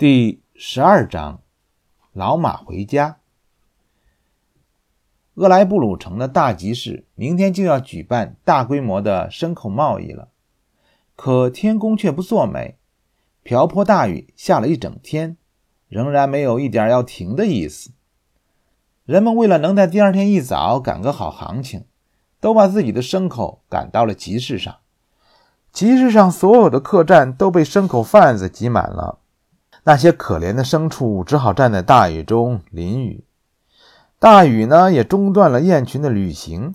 第十二章，老马回家。厄莱布鲁城的大集市明天就要举办大规模的牲口贸易了，可天公却不作美，瓢泼大雨下了一整天，仍然没有一点要停的意思。人们为了能在第二天一早赶个好行情，都把自己的牲口赶到了集市上。集市上所有的客栈都被牲口贩子挤满了。那些可怜的牲畜只好站在大雨中淋雨，大雨呢也中断了雁群的旅行，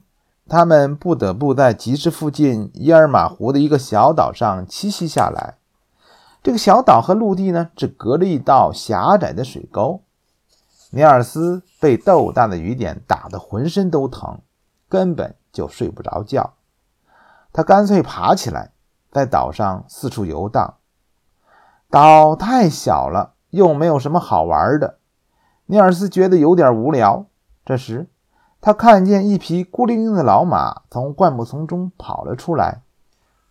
他们不得不在集市附近伊尔马湖的一个小岛上栖息下来。这个小岛和陆地呢只隔着一道狭窄的水沟。尼尔斯被豆大的雨点打得浑身都疼，根本就睡不着觉。他干脆爬起来，在岛上四处游荡。岛太小了，又没有什么好玩的。尼尔斯觉得有点无聊。这时，他看见一匹孤零零的老马从灌木丛中跑了出来，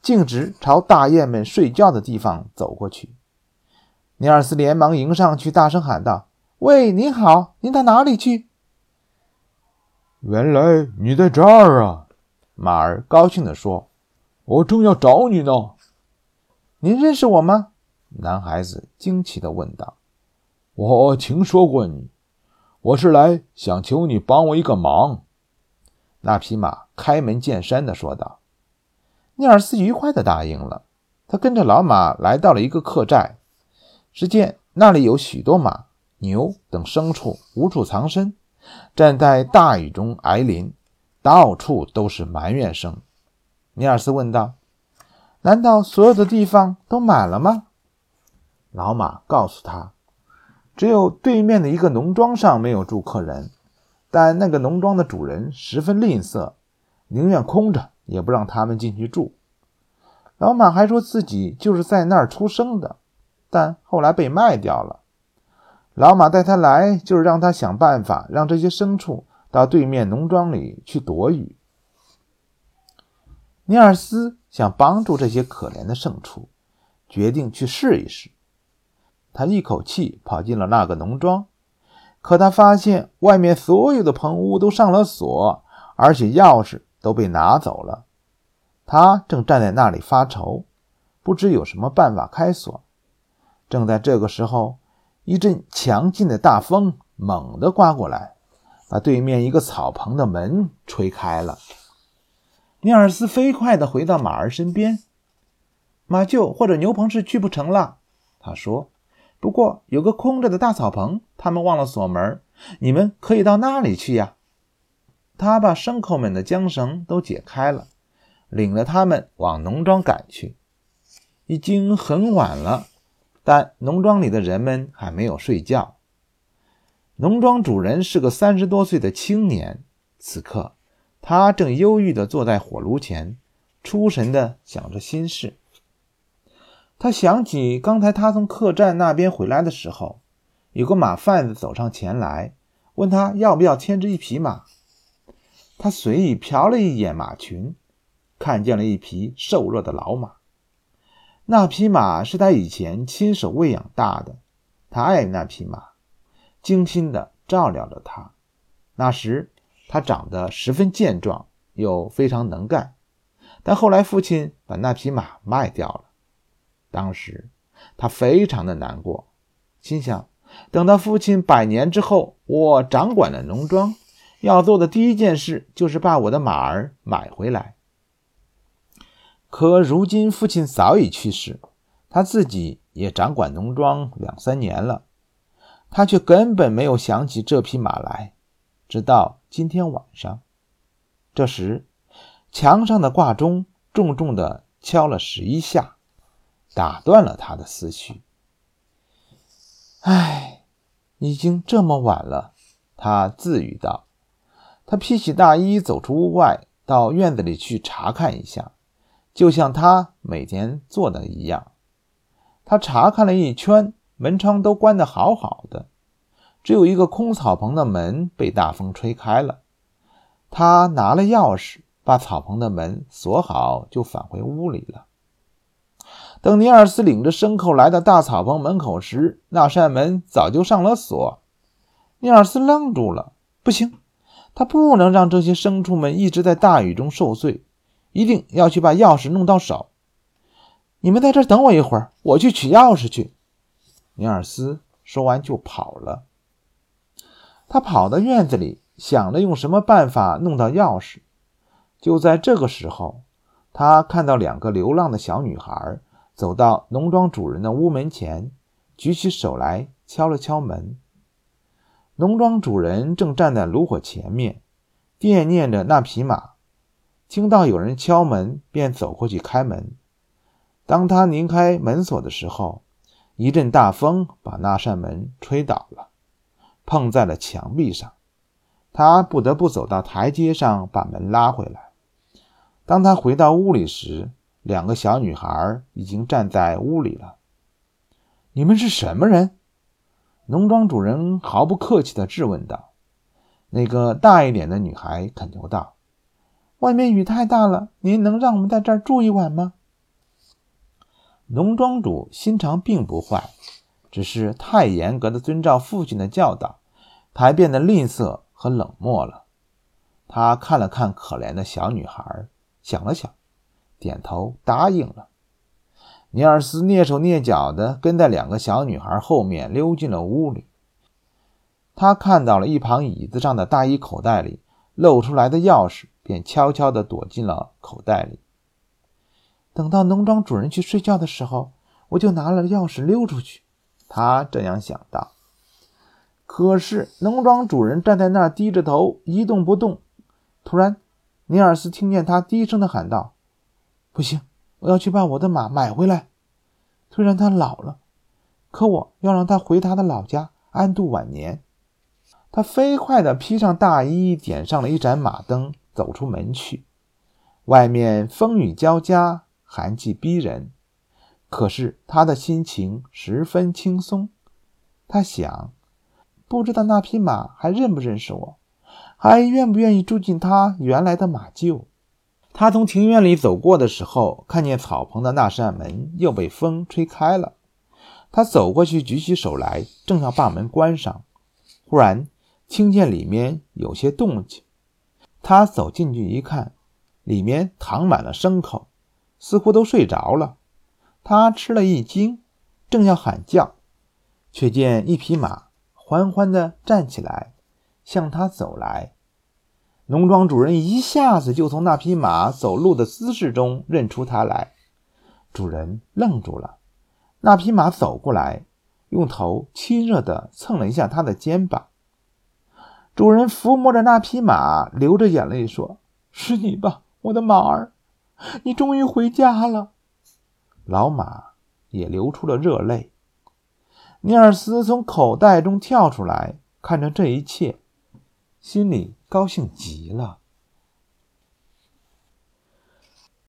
径直朝大雁们睡觉的地方走过去。尼尔斯连忙迎上去，大声喊道：“喂，您好，您到哪里去？”“原来你在这儿啊！”马儿高兴地说，“我正要找你呢。”“您认识我吗？”男孩子惊奇地问道：“我听说过你，我是来想求你帮我一个忙。”那匹马开门见山地说道。尼尔斯愉快地答应了。他跟着老马来到了一个客栈，只见那里有许多马、牛等牲畜无处藏身，站在大雨中挨淋，到处都是埋怨声。尼尔斯问道：“难道所有的地方都满了吗？”老马告诉他，只有对面的一个农庄上没有住客人，但那个农庄的主人十分吝啬，宁愿空着也不让他们进去住。老马还说自己就是在那儿出生的，但后来被卖掉了。老马带他来，就是让他想办法让这些牲畜到对面农庄里去躲雨。尼尔斯想帮助这些可怜的牲畜，决定去试一试。他一口气跑进了那个农庄，可他发现外面所有的棚屋都上了锁，而且钥匙都被拿走了。他正站在那里发愁，不知有什么办法开锁。正在这个时候，一阵强劲的大风猛地刮过来，把对面一个草棚的门吹开了。尼尔斯飞快地回到马儿身边，“马厩或者牛棚是去不成了。”他说。不过有个空着的大草棚，他们忘了锁门，你们可以到那里去呀。他把牲口们的缰绳都解开了，领着他们往农庄赶去。已经很晚了，但农庄里的人们还没有睡觉。农庄主人是个三十多岁的青年，此刻他正忧郁地坐在火炉前，出神地想着心事。他想起刚才他从客栈那边回来的时候，有个马贩子走上前来，问他要不要牵着一匹马。他随意瞟了一眼马群，看见了一匹瘦弱的老马。那匹马是他以前亲手喂养大的，他爱那匹马，精心地照料着它。那时它长得十分健壮，又非常能干，但后来父亲把那匹马卖掉了。当时他非常的难过，心想：等到父亲百年之后，我掌管了农庄，要做的第一件事就是把我的马儿买回来。可如今父亲早已去世，他自己也掌管农庄两三年了，他却根本没有想起这匹马来，直到今天晚上。这时，墙上的挂钟重重地敲了十一下。打断了他的思绪。唉，已经这么晚了，他自语道。他披起大衣，走出屋外，到院子里去查看一下，就像他每天做的一样。他查看了一圈，门窗都关得好好的，只有一个空草棚的门被大风吹开了。他拿了钥匙，把草棚的门锁好，就返回屋里了。等尼尔斯领着牲口来到大草棚门口时，那扇门早就上了锁。尼尔斯愣住了，不行，他不能让这些牲畜们一直在大雨中受罪，一定要去把钥匙弄到手。你们在这等我一会儿，我去取钥匙去。尼尔斯说完就跑了。他跑到院子里，想着用什么办法弄到钥匙。就在这个时候，他看到两个流浪的小女孩走到农庄主人的屋门前，举起手来敲了敲门。农庄主人正站在炉火前面，惦念着那匹马。听到有人敲门，便走过去开门。当他拧开门锁的时候，一阵大风把那扇门吹倒了，碰在了墙壁上。他不得不走到台阶上，把门拉回来。当他回到屋里时，两个小女孩已经站在屋里了。“你们是什么人？”农庄主人毫不客气地质问道。那个大一点的女孩恳求道：“外面雨太大了，您能让我们在这儿住一晚吗？”农庄主心肠并不坏，只是太严格的遵照父亲的教导，才变得吝啬和冷漠了。他看了看可怜的小女孩。想了想，点头答应了。尼尔斯蹑手蹑脚地跟在两个小女孩后面溜进了屋里。他看到了一旁椅子上的大衣口袋里露出来的钥匙，便悄悄地躲进了口袋里。等到农庄主人去睡觉的时候，我就拿了钥匙溜出去。他这样想到。可是农庄主人站在那儿，低着头一动不动。突然，尼尔斯听见他低声的喊道：“不行，我要去把我的马买回来。虽然他老了，可我要让他回他的老家安度晚年。”他飞快地披上大衣，点上了一盏马灯，走出门去。外面风雨交加，寒气逼人，可是他的心情十分轻松。他想：不知道那匹马还认不认识我？还愿不愿意住进他原来的马厩？他从庭院里走过的时候，看见草棚的那扇门又被风吹开了。他走过去，举起手来，正要把门关上，忽然听见里面有些动静。他走进去一看，里面躺满了牲口，似乎都睡着了。他吃了一惊，正要喊叫，却见一匹马缓缓地站起来。向他走来，农庄主人一下子就从那匹马走路的姿势中认出他来。主人愣住了。那匹马走过来，用头亲热地蹭了一下他的肩膀。主人抚摸着那匹马，流着眼泪说：“是你吧，我的马儿，你终于回家了。”老马也流出了热泪。尼尔斯从口袋中跳出来，看着这一切。心里高兴极了。